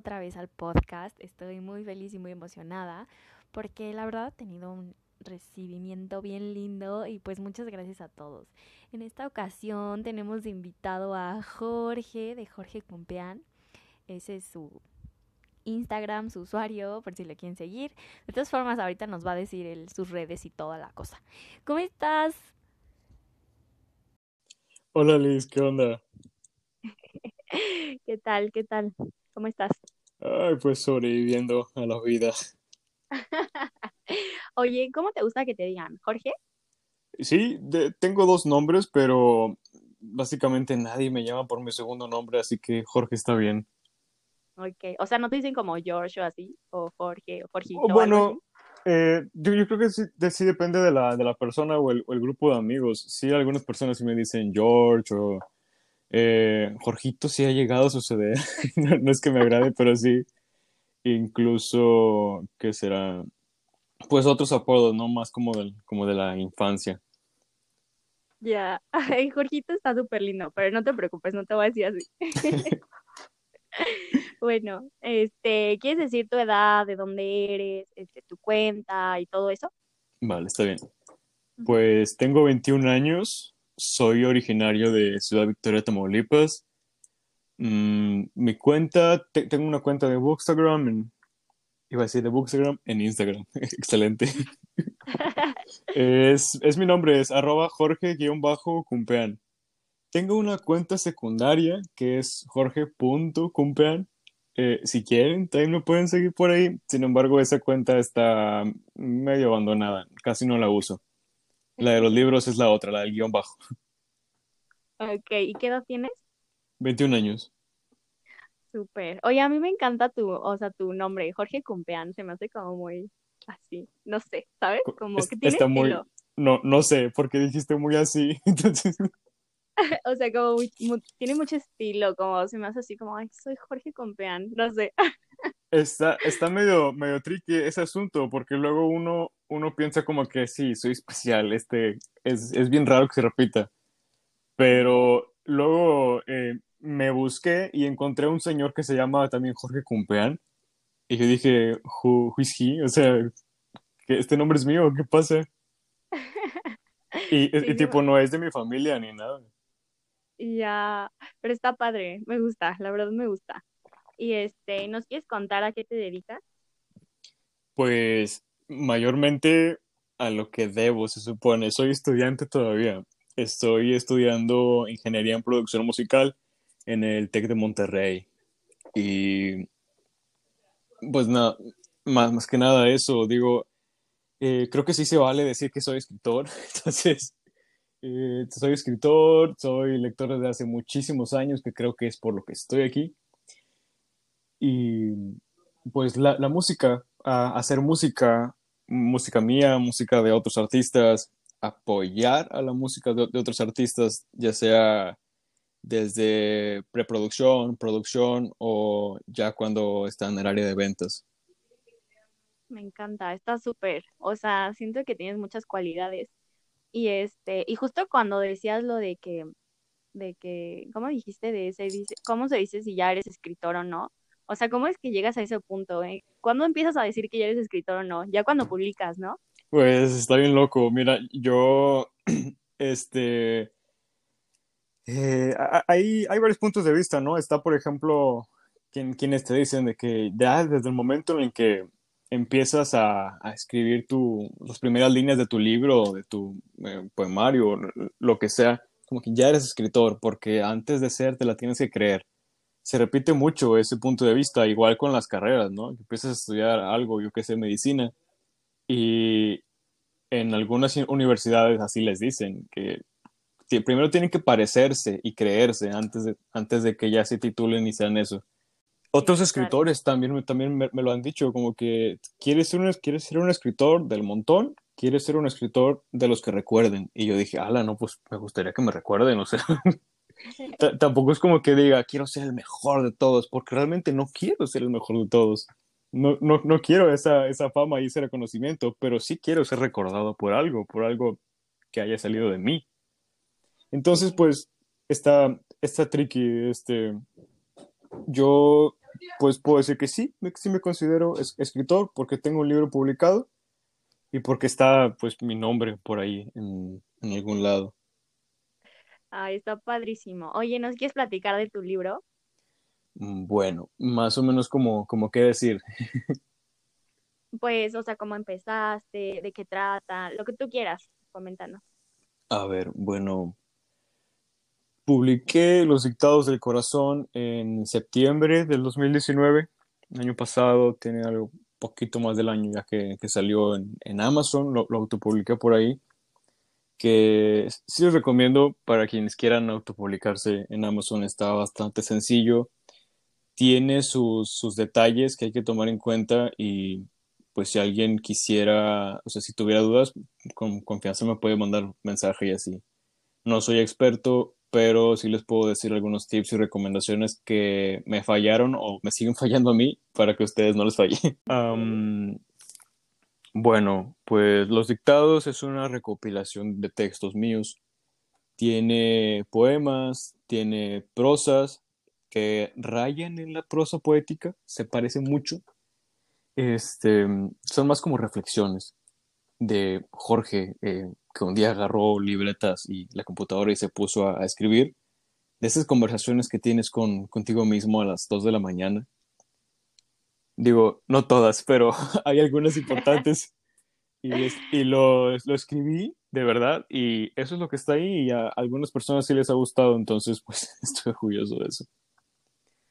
otra vez al podcast. Estoy muy feliz y muy emocionada porque la verdad he tenido un recibimiento bien lindo y pues muchas gracias a todos. En esta ocasión tenemos de invitado a Jorge de Jorge Cumpeán. Ese es su Instagram, su usuario, por si le quieren seguir. De todas formas, ahorita nos va a decir sus redes y toda la cosa. ¿Cómo estás? Hola Liz, ¿qué onda? ¿Qué tal? ¿Qué tal? ¿Cómo estás? Ay, pues sobreviviendo a la vida. Oye, ¿cómo te gusta que te digan? ¿Jorge? Sí, tengo dos nombres, pero básicamente nadie me llama por mi segundo nombre, así que Jorge está bien. Ok, o sea, ¿no te dicen como George o así? O Jorge, o Jorge. Oh, bueno, eh, yo, creo que sí, depende de la, de la persona o el, o el, grupo de amigos. Sí, algunas personas sí me dicen George o eh, Jorgito sí ha llegado a suceder. no, es que me agrade, pero sí. Incluso, ¿qué será? Pues otros apodos, ¿no? Más como, del, como de la infancia. Ya, ay, Jorgito está súper lindo, pero no te preocupes, no te voy a decir así. bueno, este, ¿quieres decir tu edad, de dónde eres, este, tu cuenta y todo eso? Vale, está bien. Pues tengo 21 años, soy originario de Ciudad Victoria, Tamaulipas. Mm, mi cuenta, tengo una cuenta de Bookstagram, en, iba a decir de Bookstagram en Instagram. Excelente. es, es, mi nombre, es arroba jorge-cumpean. Tengo una cuenta secundaria que es jorge.cumpean. Eh, si quieren, también me pueden seguir por ahí. Sin embargo, esa cuenta está medio abandonada. Casi no la uso. La de los libros es la otra, la del guion bajo. Ok, ¿y qué edad tienes? 21 años. Súper. Oye, a mí me encanta tu, o sea, tu nombre, Jorge Cumpeán, se me hace como muy así, no sé, ¿sabes? Como que tiene Está muy, no, no sé, porque dijiste muy así, entonces... o sea, como tiene mucho estilo, como se me hace así como, ay, soy Jorge Compeán, no sé. está, está medio, medio tricky ese asunto, porque luego uno, uno piensa como que sí, soy especial, este, es, es bien raro que se repita. Pero luego eh, me busqué y encontré un señor que se llama también Jorge Cumpeán. Y yo dije, who, is he? O sea, que este nombre es mío, ¿qué pasa? Y, y tipo, no es de mi familia ni nada. Ya, pero está padre, me gusta, la verdad me gusta. Y este, ¿nos quieres contar a qué te dedicas? Pues mayormente a lo que debo, se supone. Soy estudiante todavía. Estoy estudiando ingeniería en producción musical en el TEC de Monterrey. Y pues nada, más, más que nada eso, digo, eh, creo que sí se vale decir que soy escritor. Entonces, eh, soy escritor, soy lector desde hace muchísimos años, que creo que es por lo que estoy aquí. Y pues la, la música, hacer música, música mía, música de otros artistas, apoyar a la música de, otros artistas, ya sea desde preproducción, producción o ya cuando están en el área de ventas. Me encanta, está súper. O sea, siento que tienes muchas cualidades y este, y justo cuando decías lo de que, de que, ¿cómo dijiste de ese, cómo se dice si ya eres escritor o no? O sea, ¿cómo es que llegas a ese punto? Eh? ¿Cuándo empiezas a decir que ya eres escritor o no? Ya cuando publicas, ¿no? Pues está bien loco. Mira, yo, este, eh, hay, hay varios puntos de vista, ¿no? Está, por ejemplo, quien, quienes te dicen de que ya desde el momento en el que empiezas a, escribir tu, las primeras líneas de tu libro, de tu eh, poemario, lo que sea, como que ya eres escritor, porque antes de ser te la tienes que creer. Se repite mucho ese punto de vista, igual con las carreras, ¿no? Empiezas a estudiar algo, yo que sé, medicina, y en algunas universidades así les dicen, que primero tienen que parecerse y creerse antes de, antes de que ya se titulen y sean eso. Otros escritores también, también me, lo han dicho, como que quieres ser, un, quieres ser un escritor del montón, quieres ser un escritor de los que recuerden. Y yo dije, ala, no, pues me gustaría que me recuerden, o sea, tampoco es como que diga, quiero ser el mejor de todos, porque realmente no quiero ser el mejor de todos. No, no, no quiero esa, esa fama y ese reconocimiento, pero sí quiero ser recordado por algo, por algo que haya salido de mí. Entonces, pues, está, está tricky, este, yo pues puedo decir que sí, sí me considero escritor porque tengo un libro publicado y porque está pues mi nombre por ahí en, en algún lado. Ay, está padrísimo. Oye, ¿nos quieres platicar de tu libro? Mm, bueno, más o menos como, como qué decir. Pues, o sea, cómo empezaste, de qué trata, lo que tú quieras, coméntanos. A ver, bueno, publiqué Los Dictados del Corazón en septiembre del 2019. El año pasado, tiene algo poquito más del año ya que, salió en, Amazon, lo, lo, autopubliqué por ahí. Que sí les recomiendo para quienes quieran autopublicarse en Amazon, está bastante sencillo. Tiene sus, sus detalles que hay que tomar en cuenta y pues si alguien quisiera, o sea, si tuviera dudas, con confianza me puede mandar mensaje y así. No soy experto, pero sí les puedo decir algunos tips y recomendaciones que me fallaron o me siguen fallando a mí para que ustedes no les falle. Bueno, pues Los Dictados es una recopilación de textos míos. Tiene poemas, tiene prosas que rayan en la prosa poética, se parece mucho. Este, son más como reflexiones de Jorge, eh, que un día agarró libretas y la computadora y se puso a, escribir, de esas conversaciones que tienes con, contigo mismo a las 2 de la mañana. Digo, no todas, pero hay algunas importantes. Y, y lo, lo, escribí de verdad y eso es lo que está ahí y a algunas personas sí les ha gustado, entonces pues estoy orgulloso de eso.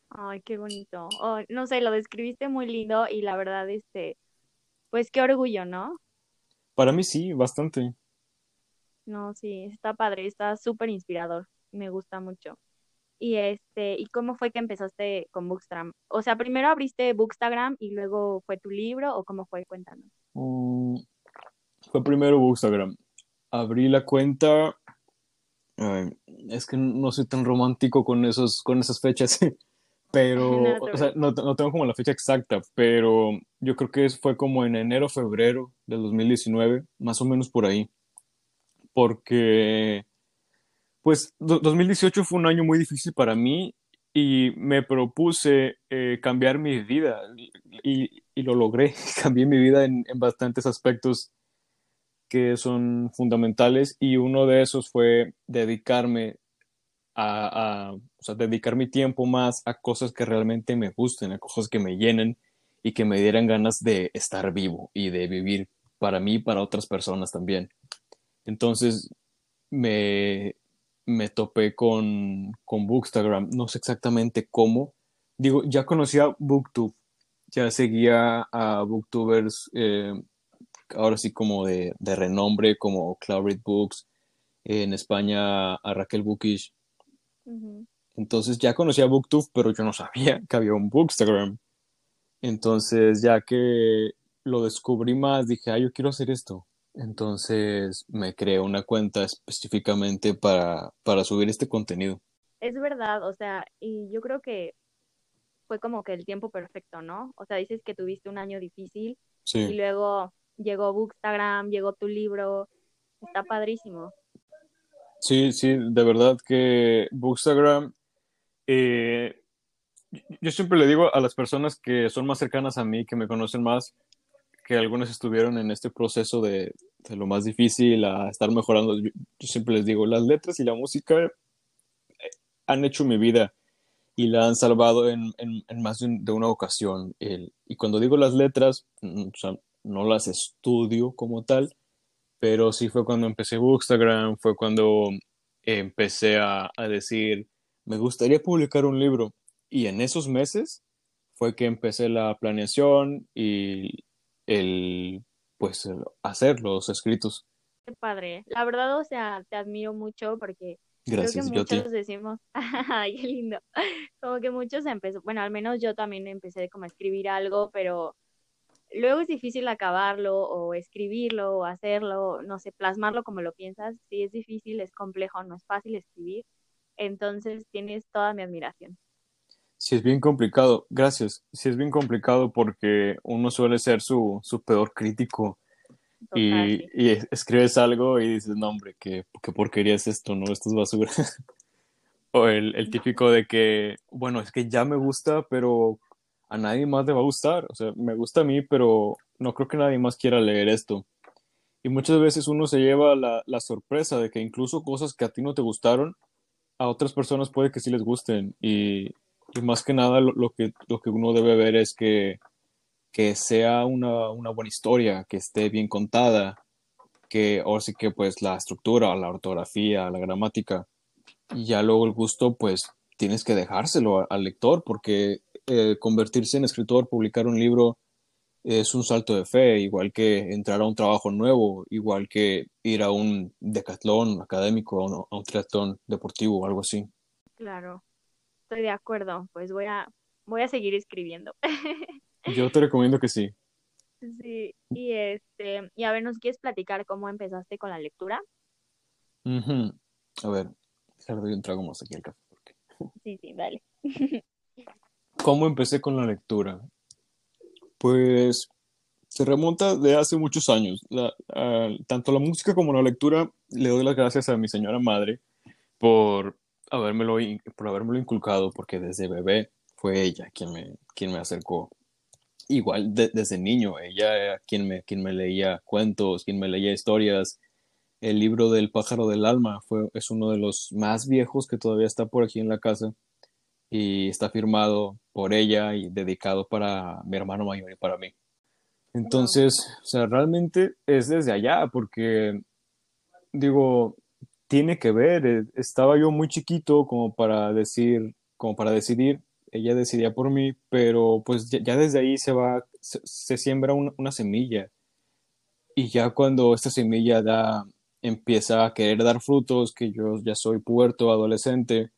Ay, qué bonito. Oh, no sé, lo describiste muy lindo y la verdad, este, pues qué orgullo, ¿no? Para mí sí, bastante. No, sí, está padre, está súper inspirador, me gusta mucho. Y este, ¿y cómo fue que empezaste con Bookstagram? O sea, primero abriste Bookstagram y luego fue tu libro o cómo fue, cuéntanos. Mm, fue primero Bookstagram. Abrí la cuenta. es que no soy tan romántico con esos, con esas fechas. pero, no, o sea, no, no, tengo como la fecha exacta, pero yo creo que fue como en enero, febrero del 2019, más o menos por ahí, porque, pues, 2018 fue un año muy difícil para mí y me propuse eh, cambiar mi vida y, y, lo logré, cambié mi vida en, en bastantes aspectos que son fundamentales y uno de esos fue dedicarme a, sea, dedicar mi tiempo más a cosas que realmente me gusten, a cosas que me llenen y que me dieran ganas de estar vivo y de vivir para mí y para otras personas también. Entonces me, me topé con, con Bookstagram, no sé exactamente cómo. Digo, ya conocía Booktube, ya seguía a Booktubers, eh, ahora sí como de, de renombre, como Cloud Books, en España a Raquel Bookish, entonces ya conocía Booktube, pero yo no sabía que había un Bookstagram. Entonces ya que lo descubrí más, dije, ah, yo quiero hacer esto. Entonces me creé una cuenta específicamente para, para subir este contenido. Es verdad, o sea, y yo creo que fue como que el tiempo perfecto, ¿no? O sea, dices que tuviste un año difícil y luego llegó Bookstagram, llegó tu libro, está padrísimo. Sí, sí, de verdad que Bookstagram, eh, yo siempre le digo a las personas que son más cercanas a mí, que me conocen más, que algunas estuvieron en este proceso de, lo más difícil a estar mejorando. Yo, siempre les digo, las letras y la música eh, han hecho mi vida y la han salvado en, más de, una ocasión. y cuando digo las letras, mm, no las estudio como tal, pero sí fue cuando empecé Bookstagram, fue cuando empecé a, decir, me gustaría publicar un libro. Y en esos meses fue que empecé la planeación y el, pues, hacer los escritos. Qué padre. La verdad, o sea, te admiro mucho porque Gracias, creo que muchos decimos, ay, qué lindo. Como que muchos empezó, bueno, al menos yo también empecé como a escribir algo, pero luego es difícil acabarlo o escribirlo o hacerlo, no sé, plasmarlo como lo piensas. Sí, es difícil, es complejo, no es fácil escribir. Entonces tienes toda mi admiración. Sí, es bien complicado. Gracias. Sí, es bien complicado porque uno suele ser su, su peor crítico. y, y, escribes algo y dices, no, hombre, qué, qué porquería es esto, ¿no? Esto es basura. o el, el típico de que, bueno, es que ya me gusta, pero a nadie más le va a gustar. O sea, me gusta a mí, pero no creo que nadie más quiera leer esto. Y muchas veces uno se lleva la, la sorpresa de que incluso cosas que a ti no te gustaron, a otras personas puede que sí les gusten. Y, y más que nada lo, que, lo que uno debe ver es que, que sea una, una buena historia, que esté bien contada, que ahora sí que pues la estructura, la ortografía, la gramática, y ya luego el gusto pues tienes que dejárselo al lector porque eh, convertirse en escritor, publicar un libro es un salto de fe, igual que entrar a un trabajo nuevo, igual que ir a un decatlón académico, a un, triatlón deportivo o algo así. Claro, estoy de acuerdo, pues voy a, voy a seguir escribiendo. Yo te recomiendo que sí. Sí, y este, y a ver, ¿nos quieres platicar cómo empezaste con la lectura? A ver, le doy un trago más aquí al café. Sí, sí, dale. ¿Cómo empecé con la lectura? Pues se remonta de hace muchos años. tanto la música como la lectura le doy las gracias a mi señora madre por habérmelo, por habérmelo inculcado, porque desde bebé fue ella quien me, quien me acercó igual desde niño, ella era quien me, quien me leía cuentos, quien me leía historias. El libro del pájaro del alma fue, es uno de los más viejos que todavía está por aquí en la casa y está firmado por ella y dedicado para mi hermano mayor y para mí. Entonces, o sea, realmente es desde allá porque, digo, tiene que ver, eh, estaba yo muy chiquito como para decir, como para decidir ella decidía por mí, pero pues ya, desde ahí se va, se, siembra una, semilla. Y ya cuando esta semilla da, empieza a querer dar frutos, que yo ya soy puerto, adolescente,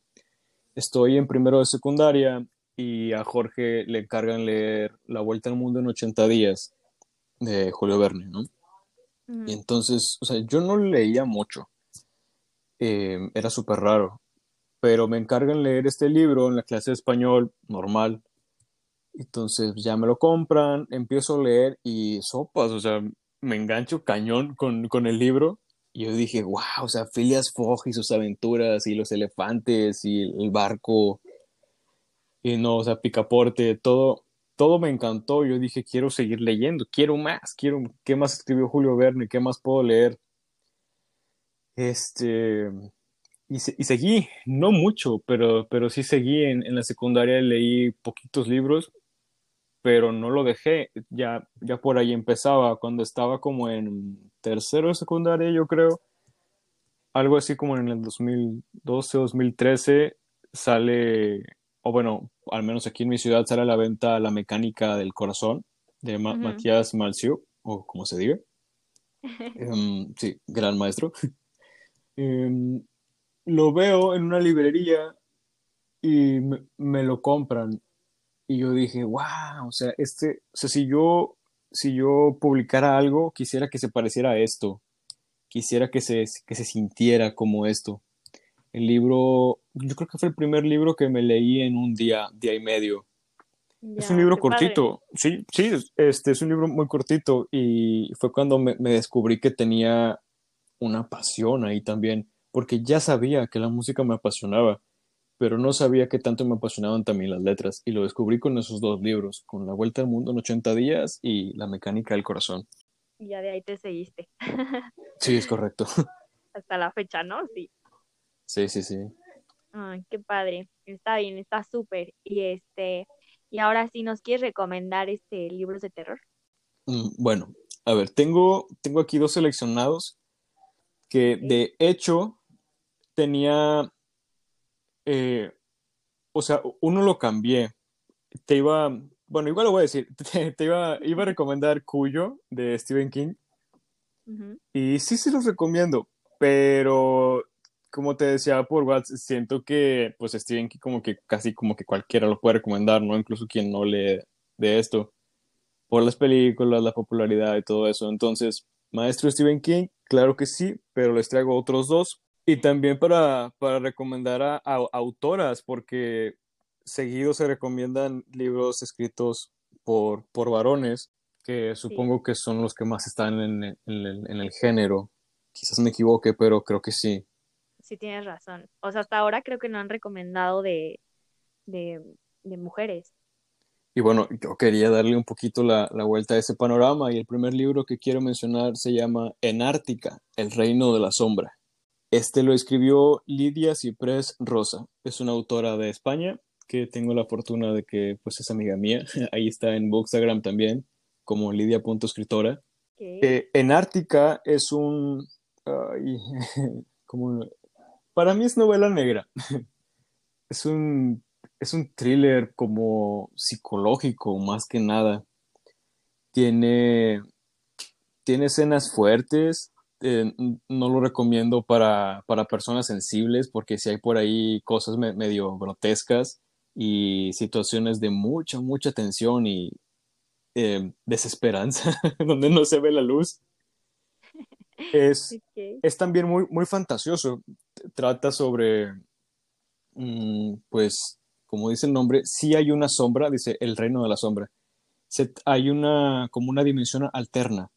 estoy en primero de secundaria y a Jorge le encargan leer La Vuelta al Mundo en 80 días de Julio Verne, ¿no? Y entonces, o sea, yo no leía mucho. Eh, era súper raro pero me encargan leer este libro en la clase de español normal. Entonces ya me lo compran, empiezo a leer y sopas, o sea, me engancho cañón con, con el libro. Y yo dije, wow, o sea, Phileas Fogg y sus aventuras y los elefantes y el barco. Y no, o sea, picaporte, todo, todo me encantó. Yo dije, quiero seguir leyendo, quiero más, quiero, ¿qué más escribió Julio Verne? ¿Qué más puedo leer? Este, y, seguí, no mucho, pero, pero sí seguí en, en, la secundaria, leí poquitos libros, pero no lo dejé, ya, ya por ahí empezaba, cuando estaba como en tercero de secundaria, yo creo, algo así como en el 2012, 2013, sale, o bueno, al menos aquí en mi ciudad sale a la venta La mecánica del corazón de Matías Malcio, o como se diga. Em, sí, gran maestro. Em, lo veo en una librería y me, lo compran. Y yo dije, wow, o sea, este, o sea, si yo, si yo publicara algo, quisiera que se pareciera a esto. Quisiera que se, que se sintiera como esto. El libro, yo creo que fue el primer libro que me leí en un día, día y medio. es un libro cortito, sí, sí, este es un libro muy cortito y fue cuando me descubrí que tenía una pasión ahí también porque ya sabía que la música me apasionaba, pero no sabía que tanto me apasionaban también las letras, y lo descubrí con esos dos libros, con La Vuelta al Mundo en 80 días y La Mecánica del Corazón. Y ya de ahí te seguiste. sí, es correcto. Hasta la fecha, ¿no? Sí. Sí, sí, sí. Ay, qué padre. Está bien, está súper. Y este, y ahora sí, ¿nos quieres recomendar este libros de terror? Mm, bueno, a ver, tengo, tengo aquí dos seleccionados que de hecho tenía, eh, o sea, uno lo cambié. Te iba, bueno, igual lo voy a decir, te, iba, iba a recomendar Cuyo de Stephen King. Y sí, sí los recomiendo, pero como te decía por WhatsApp, siento que pues Stephen King como que casi como que cualquiera lo puede recomendar, ¿no? Incluso quien no lee de esto, por las películas, la popularidad y todo eso. Entonces, maestro Stephen King, claro que sí, pero les traigo otros dos. Y también para, para recomendar a, autoras, porque seguido se recomiendan libros escritos por, por varones, que supongo que son los que más están en, en, el, género. Quizás me equivoque, pero creo que sí. Sí, tienes razón. O sea, hasta ahora creo que no han recomendado de, de, de mujeres. Y bueno, yo quería darle un poquito la, la, vuelta a ese panorama y el primer libro que quiero mencionar se llama Enártica, el reino de la sombra. Este lo escribió Lidia Ciprés Rosa, es una autora de España que tengo la fortuna de que pues es amiga mía, ahí está en Bookstagram también, como lidia.escritora. Eh, Enártica es un... Ay, como, para mí es novela negra. es un es un thriller como psicológico más que nada. Tiene, tiene escenas fuertes. Eh, no lo recomiendo para, para, personas sensibles porque si hay por ahí cosas me, medio grotescas y situaciones de mucha, mucha tensión y eh, desesperanza donde no se ve la luz. Es, okay. es también muy, muy fantasioso. Trata sobre, mm, pues, como dice el nombre, sí hay una sombra, dice el reino de la sombra. Se, hay una, como una dimensión alterna.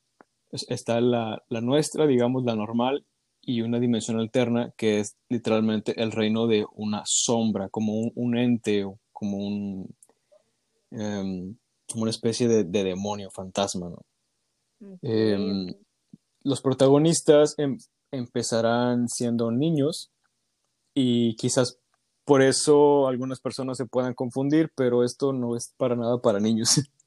Está la, la, nuestra, digamos, la normal, y una dimensión alterna que es literalmente el reino de una sombra, como un, un ente o como un, um, como una especie de, de, demonio, fantasma. Um, los protagonistas em, empezarán siendo niños y quizás por eso algunas personas se puedan confundir, pero esto no es para nada para niños.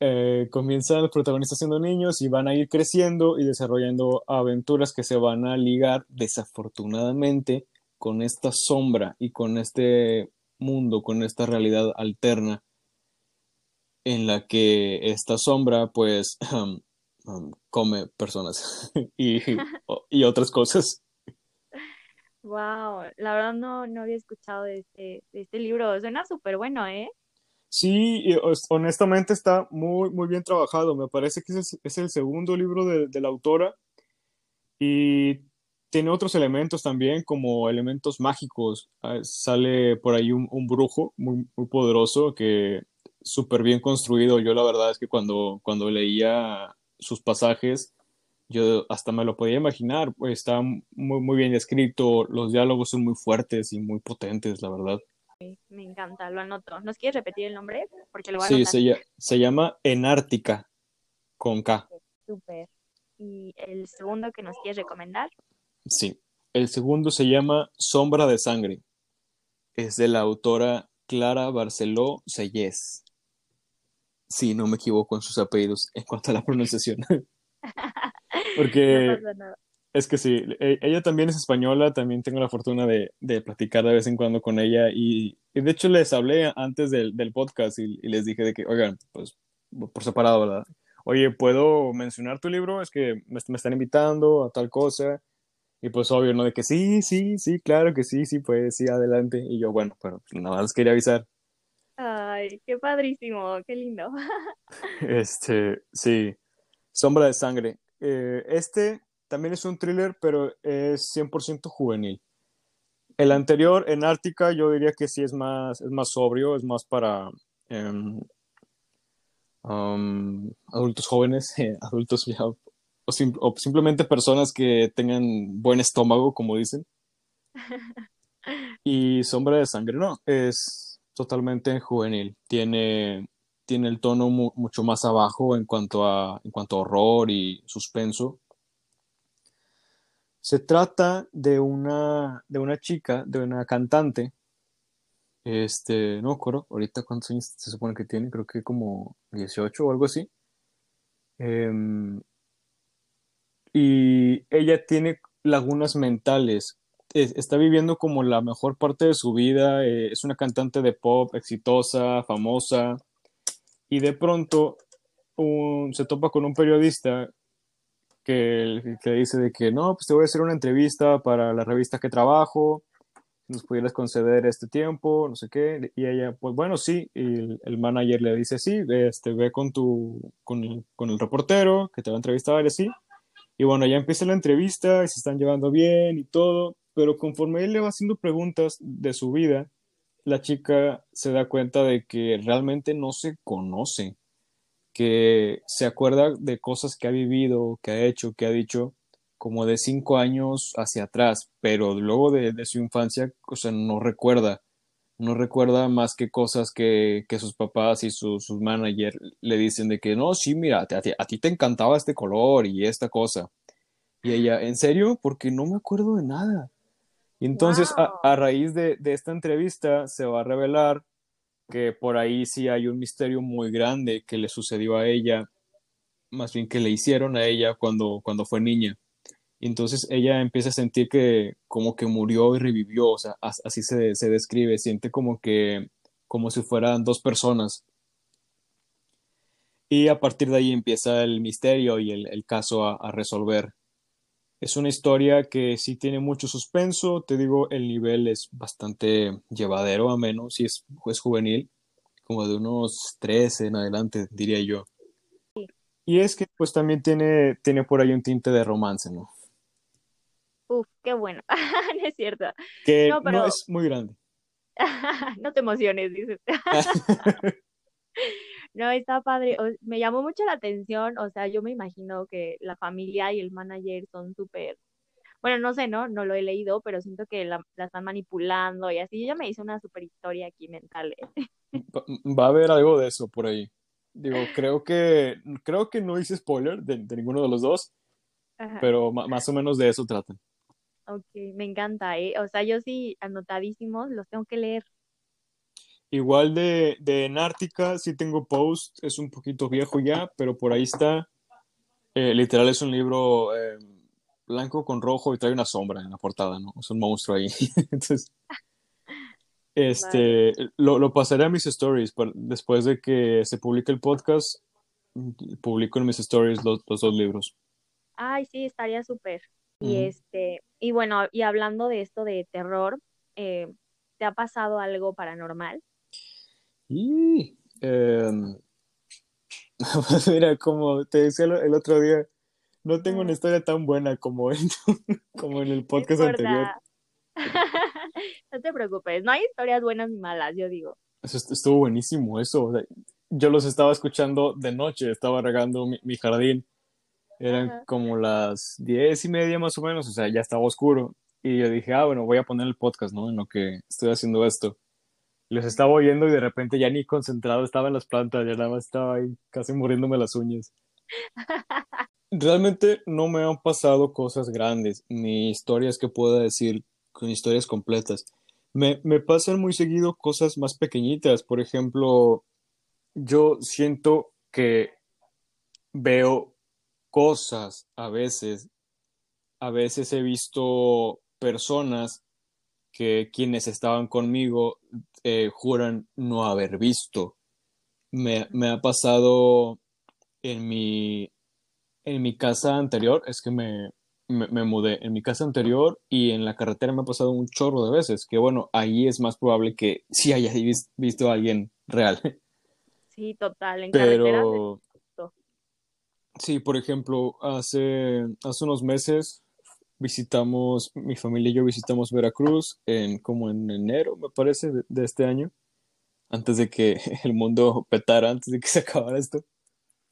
eh, comienzan los protagonistas siendo niños y van a ir creciendo y desarrollando aventuras que se van a ligar desafortunadamente con esta sombra y con este mundo, con esta realidad alterna en la que esta sombra pues um, come personas y otras cosas. Wow, la verdad no, no había escuchado de este, de este libro. Suena súper bueno, ¿eh? Sí, honestamente está muy, muy bien trabajado. Me parece que es, es el segundo libro de, de, la autora y tiene otros elementos también, como elementos mágicos. Ah, sale por ahí un, un brujo muy, muy poderoso que súper bien construido. Yo la verdad es que cuando, cuando leía sus pasajes yo hasta me lo podía imaginar, pues está muy, muy bien escrito, los diálogos son muy fuertes y muy potentes, la verdad. Me encanta, lo anoto. ¿Nos quieres repetir el nombre? Porque lo voy a sí, se, se, llama Enártica, con K. Súper. ¿Y el segundo que nos quieres recomendar? Sí, el segundo se llama Sombra de Sangre. Es de la autora Clara Barceló Sellés. Sí, no me equivoco en sus apellidos en cuanto a la pronunciación. Porque no es que sí, e, ella también es española, también tengo la fortuna de, de platicar de vez en cuando con ella y, y de hecho les hablé antes del, del podcast y, y, les dije de que, oigan, pues por separado, ¿verdad? Oye, ¿puedo mencionar tu libro? Es que me, me están invitando a tal cosa. Y pues obvio, ¿no? De que sí, sí, sí, claro que sí, sí, pues sí, adelante. Y yo, bueno, pero nada más quería avisar. Ay, qué padrísimo, qué lindo. Este, sí, Sombra de Sangre. Eh, este también es un thriller, pero es 100% juvenil. El anterior, en Ártica, yo diría que sí es más, es más sobrio, es más para um, adultos jóvenes, eh, adultos ya, o, sim o, simplemente personas que tengan buen estómago, como dicen. Y Sombra de Sangre, no, es totalmente juvenil. Tiene, tiene el tono mu mucho más abajo en cuanto, a, en cuanto horror y suspenso. Se trata de una, de una chica, de una cantante. Este, no me acuerdo ahorita cuántos años se supone que tiene, creo que como 18 o algo así. Eh, y ella tiene lagunas mentales. está viviendo como la mejor parte de su vida. Eh, es una cantante de pop exitosa, famosa. Y de pronto se topa con un periodista que, que dice de que no, pues te voy a hacer una entrevista para la revista que trabajo, nos pudieras conceder este tiempo, no sé qué, y ella, pues bueno, sí, y el, el manager le dice, sí, este, ve con tu, con el, con el reportero que te va a entrevistar y así, y bueno, ya empieza la entrevista y se están llevando bien y todo, pero conforme él le va haciendo preguntas de su vida, la chica se da cuenta de que realmente no se conoce que se acuerda de cosas que ha vivido, que ha hecho, que ha dicho, como de cinco años hacia atrás, pero luego de, de su infancia, o sea, no recuerda. no recuerda más que cosas que, sus papás y su, sus managers le dicen de que no, sí, mira, a a ti te encantaba este color y esta cosa. Y ella, ¿en serio? Porque no me acuerdo de nada. Y entonces, a, Wow. a raíz de, de esta entrevista, se va a revelar que por ahí sí hay un misterio muy grande que le sucedió a ella, más bien que le hicieron a ella cuando, cuando fue niña. Entonces ella empieza a sentir que como que murió y revivió, o sea, as- así se, se describe, siente como que, como si fueran dos personas. Y a partir de ahí empieza el misterio y el, el caso a, a resolver. Es una historia que sí tiene mucho suspenso, te digo, el nivel es bastante llevadero, a menos si es, es juvenil, como de unos 13 en adelante, diría yo. Y es que pues también tiene, tiene por ahí un tinte de romance, ¿no? Uf, qué bueno. No es cierto. Que No, no pero es muy grande. no te emociones, dices. No, está padre. o- me llamó mucho la atención. O sea, yo me imagino que la familia y el manager son súper. Bueno, no sé, ¿no? No lo he leído, pero siento que la, la están manipulando y así. Yo ya me hice una super historia aquí mental, ¿eh? Va a haber algo de eso por ahí. Digo, creo que, creo que no hice spoiler de, de ninguno de los dos, Ajá. pero más o menos de eso tratan. Ok, me encanta, ¿eh? O sea, yo sí, anotadísimos, los tengo que leer. Igual de, de Nártica, sí tengo post, es un poquito viejo ya, pero por ahí está. Eh, literal es un libro eh, blanco con rojo y trae una sombra en la portada, ¿no? Es un monstruo ahí. Entonces, Vale. este, lo, lo pasaré a mis stories, pero después de que se publique el podcast, publico en mis stories los, los dos libros. Ay, sí, estaría súper. Y este, y bueno, y hablando de esto de terror, eh, ¿te ha pasado algo paranormal? Y, pues mira, como te decía el otro día, no tengo una historia tan buena como en, como en el no podcast anterior. No te preocupes, no hay historias buenas ni malas, yo digo. Eso estuvo buenísimo, eso. o sea, yo los estaba escuchando de noche, estaba regando mi, mi jardín. Eran Ajá. como las diez y media más o menos, o sea, ya estaba oscuro. Y yo dije, ah, bueno, voy a poner el podcast, ¿no? En lo que estoy haciendo esto. Los estaba oyendo y de repente ya ni concentrado estaba en las plantas, ya nada más estaba ahí casi muriéndome las uñas. Realmente no me han pasado cosas grandes, ni historias que pueda decir con historias completas. Me, me pasan muy seguido cosas más pequeñitas. Por ejemplo, yo siento que veo cosas a veces. A veces he visto personas que quienes estaban conmigo eh, juran no haber visto. Me, me ha pasado en mi, en mi casa anterior, es que me, me, me mudé en mi casa anterior y en la carretera me ha pasado un chorro de veces, que bueno, ahí es más probable que sí haya vis- visto a alguien real. Sí, total, en Pero esto. sí, por ejemplo, hace, hace unos meses visitamos, mi familia y yo visitamos Veracruz en como en enero, me parece, de, de este año, antes de que el mundo petara, antes de que se acabara esto.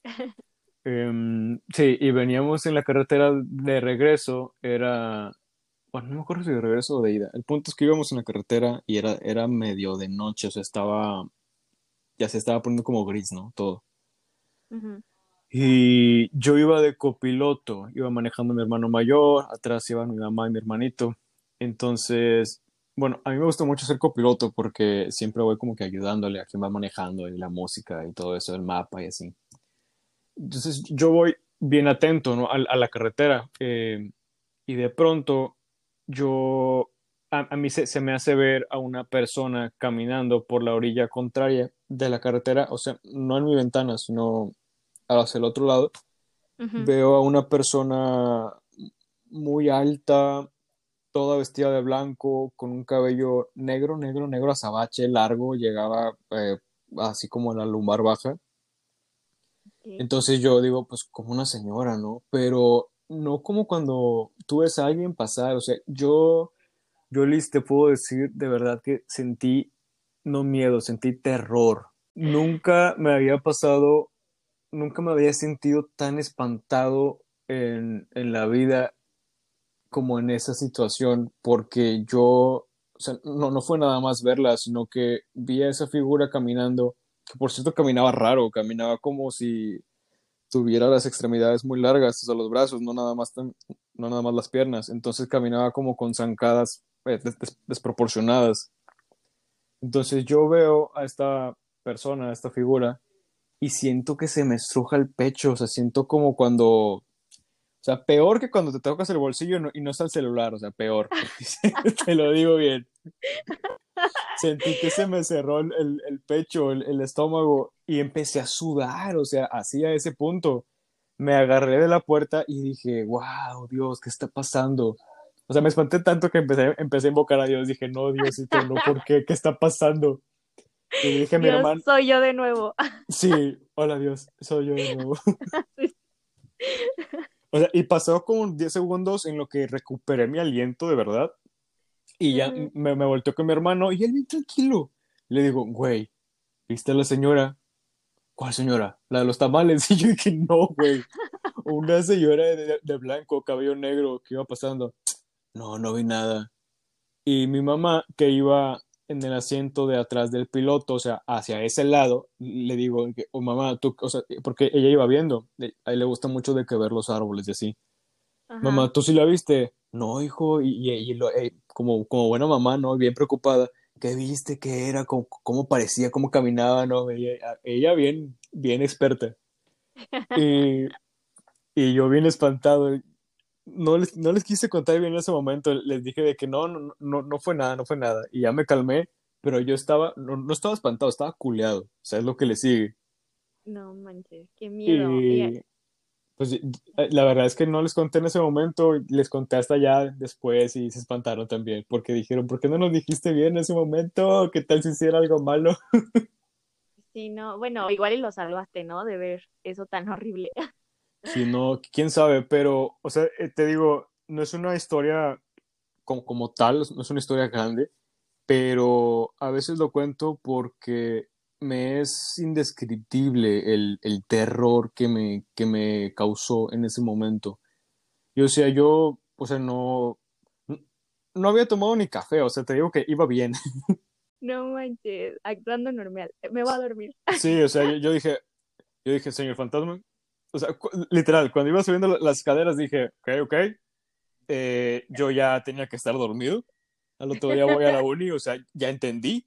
Em, sí, y veníamos en la carretera de regreso, era, bueno, no me acuerdo si de regreso o de ida. El punto es que íbamos en la carretera y era, era medio de noche, o sea, estaba, ya se estaba poniendo como gris, ¿no? Todo. Y yo iba de copiloto, iba manejando mi hermano mayor, atrás iban mi mamá y mi hermanito. Entonces, bueno, a mí me gusta mucho ser copiloto porque siempre voy como que ayudándole a quien va manejando y la música y todo eso, el mapa y así. Entonces yo voy bien atento, ¿no? a, la carretera eh, y de pronto yo, a, a mí se, se me hace ver a una persona caminando por la orilla contraria de la carretera, o sea, no en mi ventana, sino hacia el otro lado. Veo a una persona muy alta, toda vestida de blanco, con un cabello negro, negro, negro azabache, largo, llegaba eh, así como en la lumbar baja. Entonces yo digo, pues como una señora, ¿no? Pero no como cuando tú ves a alguien pasar, o sea, yo, yo Liz, te puedo decir de verdad que sentí, no miedo, sentí terror. Nunca me había pasado, nunca me había sentido tan espantado en, en la vida como en esa situación, porque yo no, no fue nada más verla, sino que vi a esa figura caminando, que por cierto caminaba raro, caminaba como si tuviera las extremidades muy largas, o sea, los brazos, no nada más, no nada más las piernas, entonces caminaba como con zancadas eh, desproporcionadas. Entonces yo veo a esta persona, a esta figura, y siento que se me estruja el pecho, o sea, siento como cuando, o sea, peor que cuando te tocas el bolsillo y no está el celular, o sea, peor, te lo digo bien. Sentí que se me cerró el, el, pecho, el, estómago y empecé a sudar, o sea, así a ese punto. Me agarré de la puerta y dije, wow, Dios, ¿qué está pasando? O sea, me espanté tanto que empecé, empecé a invocar a Dios. Dije, no, Diosito, no, ¿por qué? ¿Qué está pasando? Y dije a mi hermano. Soy yo de nuevo. Sí, hola Dios, soy yo de nuevo. O sea, y pasó como 10 segundos en lo que recuperé mi aliento de verdad. Y ya me, me volteó con mi hermano y él bien tranquilo. Le digo, güey, ¿viste a la señora? ¿Cuál señora? La de los tamales. Y yo dije, no, güey. Una señora de, de, blanco, cabello negro, que iba pasando. No, no vi nada. Y mi mamá, que iba en el asiento de atrás del piloto, o sea, hacia ese lado, le digo, oh, mamá, tú, o sea, porque ella iba viendo, a él le gusta mucho de que ver los árboles y así. Mamá, ¿tú sí la viste? No, hijo, y, y, lo, eh, como, como buena mamá, ¿no? Bien preocupada. ¿Qué viste? ¿Qué era? ¿Cómo, cómo parecía? ¿Cómo caminaba? ¿No? Ella, ella bien, bien experta. Y, y yo bien espantado no les, no les quise contar bien en ese momento, les dije de que no, no, no, no fue nada, no fue nada, y ya me calmé, pero yo estaba, no, no estaba espantado, estaba culeado, o sea, es lo que le sigue. No manches, qué miedo. Y, pues la verdad es que no les conté en ese momento, les conté hasta ya después y se espantaron también, porque dijeron, ¿por qué no nos dijiste bien en ese momento? ¿Qué tal si hiciera algo malo? Sí, no, bueno, igual y lo salvaste, ¿no? De ver eso tan horrible. Si no, quién sabe, pero, o sea, eh, te digo, no es una historia como, como tal, no es una historia grande, pero a veces lo cuento porque me es indescriptible el, el terror que me, que me causó en ese momento. Y o sea, yo, o sea, no, no había tomado ni café, o sea, te digo que iba bien. No manches, actuando normal, me voy a dormir. Sí, o sea, yo, yo dije, yo dije, señor fantasma, o sea, literal, cuando iba subiendo las escaleras dije, ok, ok, eh, yo ya tenía que estar dormido, al otro día voy a la uni, o sea, ya entendí,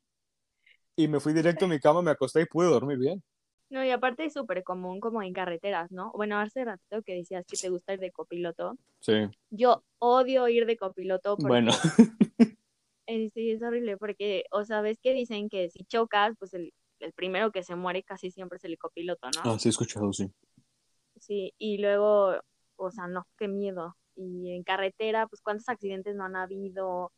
y me fui directo a mi cama, me acosté y pude dormir bien. No, y aparte es súper común como en carreteras, ¿no? Bueno, hace ratito que decías que te gusta ir de copiloto. Sí. Yo odio ir de copiloto. Porque... Bueno. sí, es horrible porque, o sea, ves que dicen que si chocas, pues el, el primero que se muere casi siempre es el copiloto, ¿no? Ah, sí, he escuchado, sí. Sí, y luego, o sea, no, qué miedo. Y en carretera, pues cuántos accidentes no han habido.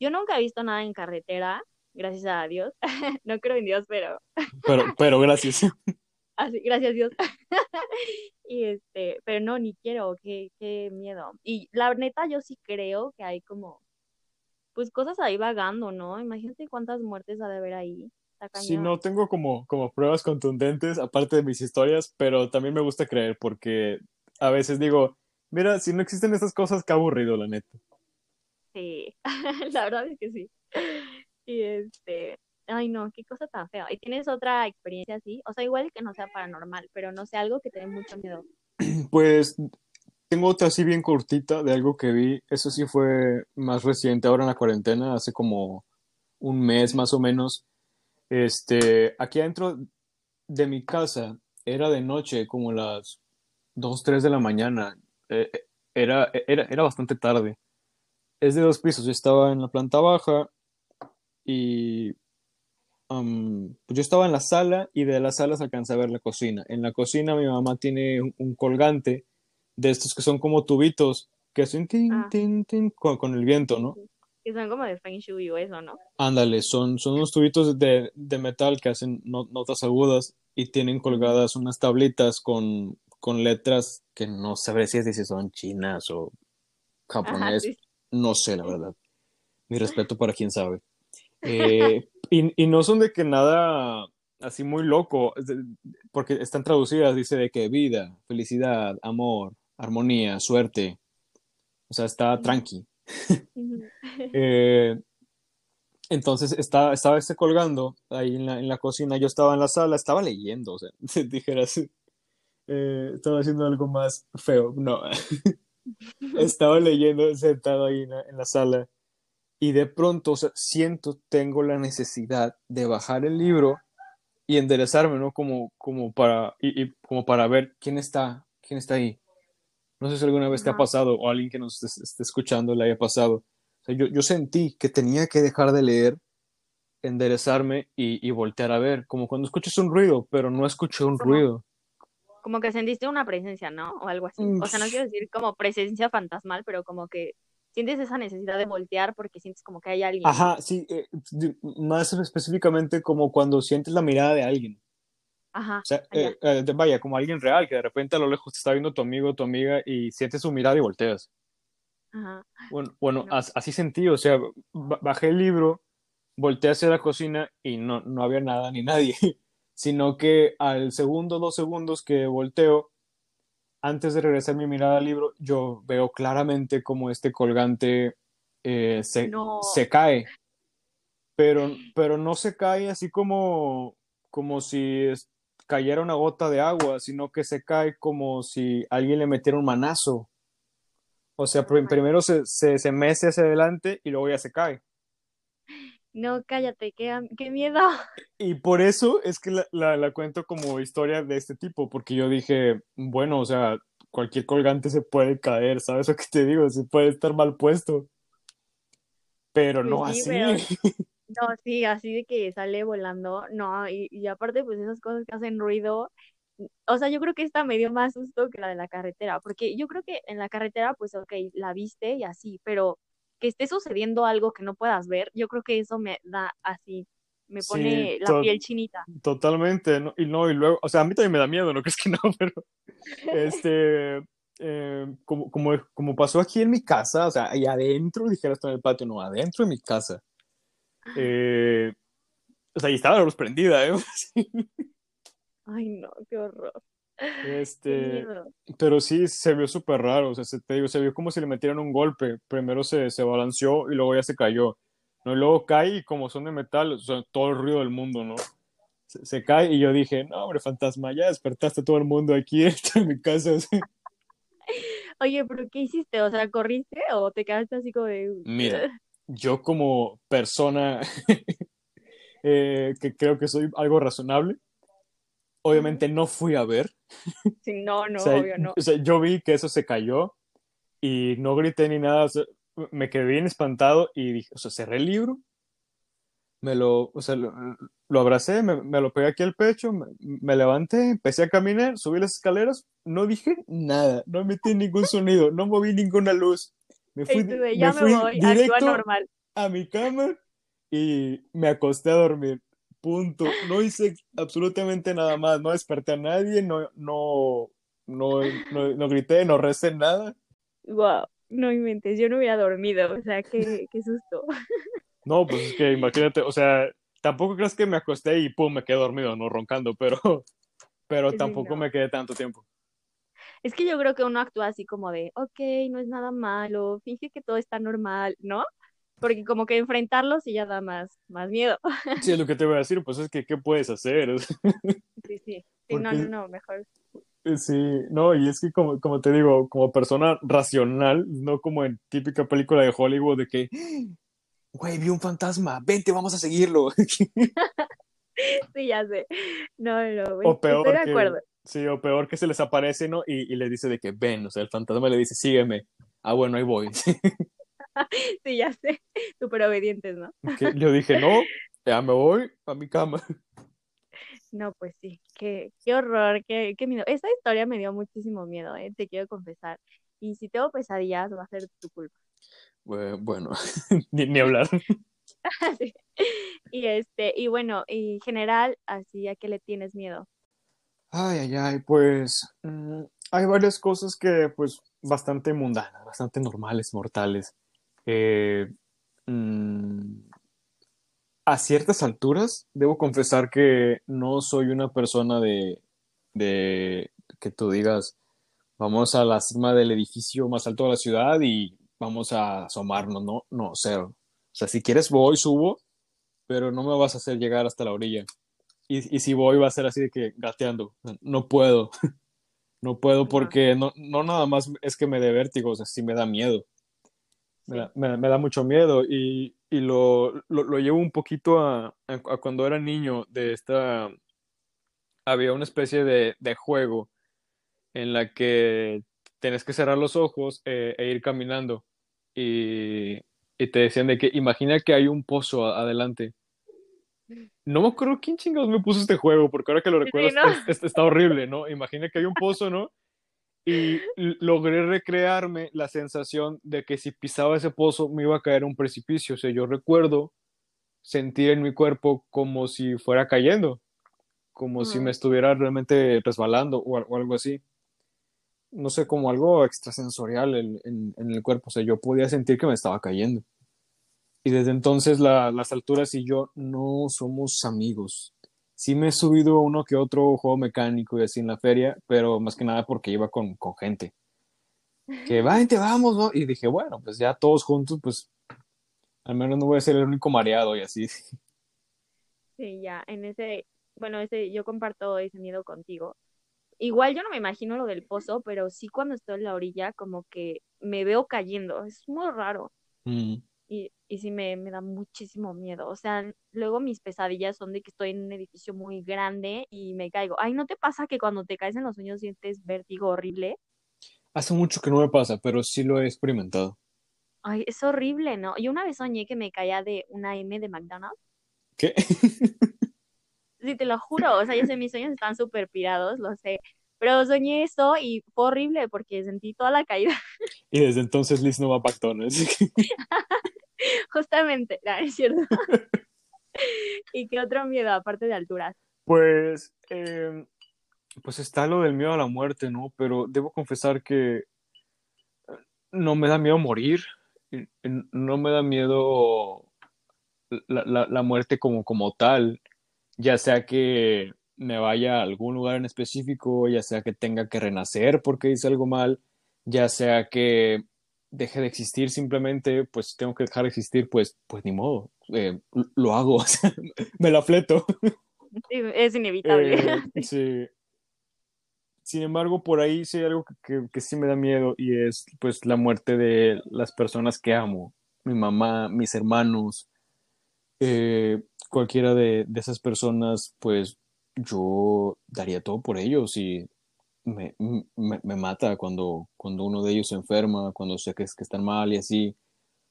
Yo nunca he visto nada en carretera, gracias a Dios. no creo en Dios, pero... pero, pero gracias. Así, gracias Dios. y este, pero no, ni quiero, qué, qué miedo. Y la neta, yo sí creo que hay como, pues cosas ahí vagando, ¿no? Imagínate cuántas muertes ha de haber ahí. Sí, no tengo como, como pruebas contundentes, aparte de mis historias, pero también me gusta creer porque a veces digo, mira, si no existen estas cosas, qué aburrido, la neta. Sí, la verdad es que sí. Y este, ay no, qué cosa tan fea. ¿Y tienes otra experiencia así? O sea, igual que no sea paranormal, pero no sé, algo que te dé mucho miedo. Pues tengo otra así bien cortita de algo que vi. Eso sí fue más reciente, ahora en la cuarentena, hace como un mes más o menos. Este, aquí adentro de mi casa era de noche, como las 2, 3 de la mañana. Eh, eh, era, era, era bastante tarde. Es de dos pisos. Yo estaba en la planta baja y pues yo estaba en la sala y de la sala se alcanza a ver la cocina. En la cocina mi mamá tiene un, colgante de estos que son como tubitos que hacen tin, ah. tin, tin, con, con, el viento, ¿no? Que son como de Feng Shui o eso, ¿no? Ándale, son, son unos tubitos de, de metal que hacen notas agudas y tienen colgadas unas tablitas con, con letras que no sabré si, es, si son chinas o japonés. No sé, la verdad. Mi respeto para quien sabe. Eh, y, y, no son de que nada así muy loco, porque están traducidas, dice de que vida, felicidad, amor, armonía, suerte. O sea, está tranqui. Eh, entonces estaba, estaba este colgando ahí en la, en la cocina, yo estaba en la sala, estaba leyendo, o sea, dijeras, eh, estaba haciendo algo más feo, no, estaba leyendo sentado ahí en la, en la sala y de pronto, o sea, siento, tengo la necesidad de bajar el libro y enderezarme, ¿no? Como, como, para, y, y como para ver quién está, quién está ahí. No sé si alguna vez te ha pasado o alguien que nos esté, esté escuchando le haya pasado. O sea, yo, yo sentí que tenía que dejar de leer, enderezarme y, y voltear a ver, como cuando escuchas un ruido, pero no escuché un Como, ruido. como que sentiste una presencia, ¿no? O algo así. Mm, O sea, no quiero decir como presencia fantasmal, pero como que sientes esa necesidad de voltear porque sientes como que hay alguien. Ajá, sí, eh, más específicamente como cuando sientes la mirada de alguien. Ajá, O sea, allá. eh, eh, vaya, como alguien real, que de repente a lo lejos te está viendo tu amigo tu amiga y sientes su mirada y volteas. Ajá. Bueno, bueno, No. as- así sentí, o sea, ba- bajé el libro, volteé hacia la cocina y no, no había nada ni nadie, sino que al segundo, dos segundos que volteo, antes de regresar mi mirada al libro, yo veo claramente como este colgante eh, se, No. se cae, pero, pero no se cae así como, como si es- cayera una gota de agua, sino que se cae como si alguien le metiera un manazo. O sea, primero se, se, se mece hacia adelante y luego ya se cae. No, cállate, qué, qué miedo. Y por eso es que la, la, la cuento como historia de este tipo, porque yo dije, bueno, o sea, cualquier colgante se puede caer, ¿sabes lo que te digo? Se puede estar mal puesto, pero Pues no sí, así. pero no, sí, así de que sale volando, no, y, y aparte pues esas cosas que hacen ruido, o sea, yo creo que esta me dio más susto que la de la carretera, porque yo creo que en la carretera pues ok, la viste y así, pero que esté sucediendo algo que no puedas ver, yo creo que eso me da así, me Sí, pone la piel chinita. totalmente, ¿no? Y no, y luego, o sea, a mí también me da miedo, ¿no crees que no? Pero, este, eh, como, como, como pasó aquí en mi casa, o sea, ahí adentro, dijera esto en el patio, no, adentro de mi casa. Eh, o sea, y estaba la luz prendida, ¿eh? Ay, no, qué horror, Este, pero sí se vio súper raro, o sea, se, te digo, se vio como si le metieran un golpe. Primero se, se balanceó y luego ya se cayó. ¿no? Y luego cae y como son de metal, o sea, todo el ruido del mundo, ¿no? Se, se cae y yo dije, no, hombre, fantasma, ya despertaste a todo el mundo aquí en mi casa. sea. Oye, pero ¿qué hiciste? O sea, ¿corriste o te quedaste así como de... Mira, yo como persona eh, que creo que soy algo razonable, obviamente no fui a ver. Sí, no, O no, sea, obvio no. o sea, yo vi que eso se cayó y no grité ni nada, o sea, me quedé bien espantado y dije, o sea, cerré el libro, me lo, o sea, lo, lo abracé, me, me lo pegué aquí al pecho, me, me levanté, empecé a caminar, subí las escaleras, no dije nada, no emití ningún sonido, no moví ninguna luz. Me fui, me ya me fui voy, directo normal. a mi cama y me acosté a dormir. Punto. No hice absolutamente nada más. No desperté a nadie, no, no, no, no, no grité, no recé nada. Wow, no inventes, yo no hubiera dormido, o sea, qué, qué susto. No, pues es que imagínate, o sea, tampoco crees que me acosté y pum, me quedé dormido, no roncando, pero, pero Sí, tampoco no. me quedé tanto tiempo. Es que yo creo que uno actúa así como de, ok, no es nada malo, finge que todo está normal, ¿no? Porque como que enfrentarlo sí ya da más, más miedo. Sí, es lo que te voy a decir, pues es que, ¿qué puedes hacer? Sí, sí. Sí, no, Porque- no, no, mejor. Sí, no, y es que como, como te digo, como persona racional, no como en típica película de Hollywood de que, güey, vi un fantasma, vente, vamos a seguirlo. Sí, ya sé. No, no, O peor estoy de acuerdo. Sí, o peor que se les aparece, ¿no? Y, y le dice de que ven, o sea, el fantasma le dice, sígueme. Ah, bueno, ahí voy. Sí, ya sé. Súper obedientes, ¿no? Yo dije, no, ya me voy a mi cama. No, pues sí, qué, qué horror, qué, qué miedo. Esta historia me dio muchísimo miedo, ¿eh? Te quiero confesar. Y si tengo pesadillas, va a ser tu culpa. Bue- Bueno, ni, ni hablar. Sí. Y este, y bueno, en general, así a qué le tienes miedo. Ay, ay, ay, pues mm, hay varias cosas que, pues, bastante mundanas, bastante normales, mortales. Eh, a ciertas alturas, debo confesar que no soy una persona de, de que tú digas, vamos a la cima del edificio más alto de la ciudad y vamos a asomarnos, no, no, cero. O sea, si quieres voy, subo, pero no me vas a hacer llegar hasta la orilla. Y, y si voy va a ser así de que gateando, no puedo, no puedo porque no, no nada más es que me dé vértigo, o sea, sí me da miedo. Me, da, me, da mucho miedo y, y lo, lo, lo, llevo un poquito a, a, a, cuando era niño de esta... Había una especie de, de juego en la que tenés que cerrar los ojos eh, e ir caminando y, y, te decían de que imagina que hay un pozo adelante. No me acuerdo quién chingados me puso este juego, porque ahora que lo recuerdo sí, ¿no? está, está, horrible, ¿no? Imagina que hay un pozo, ¿no? Y logré recrearme la sensación de que si pisaba ese pozo me iba a caer a un precipicio. O sea, yo recuerdo sentir en mi cuerpo como si fuera cayendo, como si me estuviera realmente resbalando o, o algo así no sé, como algo extrasensorial en, en, en, el cuerpo. O sea, yo podía sentir que me estaba cayendo. Y desde entonces la, las alturas y yo no somos amigos. Sí me he subido uno que otro juego mecánico y así en la feria, pero más que nada porque iba con, con gente. Que vente, vamos, ¿no? Y dije, bueno, pues ya todos juntos, pues al menos no voy a ser el único mareado y así. Sí, ya, en ese, bueno, ese, yo comparto ese miedo contigo Igual yo no me imagino lo del pozo, pero sí cuando estoy en la orilla como que me veo cayendo. Es muy raro. Mm. Y, y sí me, me da muchísimo miedo. O sea, luego mis pesadillas son de que estoy en un edificio muy grande y me caigo. Ay, ¿no te pasa que cuando te caes en los sueños sientes vértigo horrible? Hace mucho que no me pasa, pero sí lo he experimentado. Ay, es horrible, ¿no? Yo una vez soñé que me caía de una M de McDonald's. ¿Qué? sí, te lo juro, o sea, yo sé, mis sueños están súper pirados, lo sé, pero soñé eso y fue horrible porque sentí toda la caída. Y desde entonces Liz no va a pactones. Justamente, no, es cierto. ¿Y qué otro miedo aparte de alturas? Pues, eh, pues está lo del miedo a la muerte, ¿no? Pero debo confesar que no me da miedo morir, no me da miedo la, la, la muerte como, como tal ya sea que me vaya a algún lugar en específico, ya sea que tenga que renacer porque hice algo mal, ya sea que deje de existir simplemente, pues tengo que dejar de existir, pues, pues ni modo, eh, lo hago, me la fleto. Sí, es inevitable. Eh, sí. Sin embargo, por ahí sí hay algo que, que, que, sí me da miedo y es pues la muerte de las personas que amo, mi mamá, mis hermanos, eh, cualquiera de, de, esas personas, pues yo daría todo por ellos y me, me, mata cuando, cuando uno de ellos se enferma, cuando sé que, que están mal y así.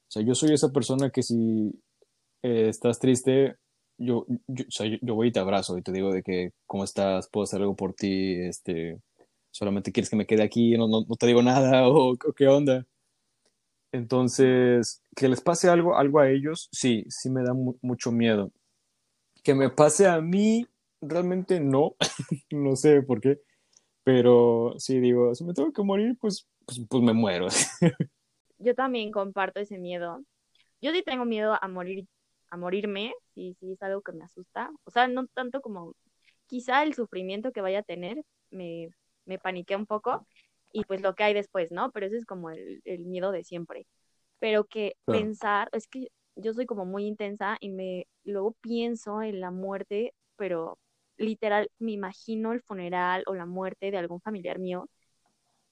O sea, yo soy esa persona que si eh, estás triste, yo, yo, o sea, yo, voy y te abrazo y te digo de que, ¿cómo estás? ¿Puedo hacer algo por ti? Este, solamente quieres que me quede aquí, no, no, no te digo nada o, o qué onda. Entonces, que les pase algo, algo a ellos, sí, sí me da mu mucho miedo que me pase a mí, realmente no, no sé por qué, pero sí digo, si me tengo que morir, pues, pues, pues me muero. Yo también comparto ese miedo. Yo sí tengo miedo a morir, a morirme, sí, sí es algo que me asusta. O sea, no tanto como quizá el sufrimiento que vaya a tener me, me paniquea un poco y pues lo que hay después, ¿no? Pero ese es como el, el miedo de siempre. Pero que claro. pensar, es que yo soy como muy intensa y me luego pienso en la muerte, pero literal me imagino el funeral o la muerte de algún familiar mío,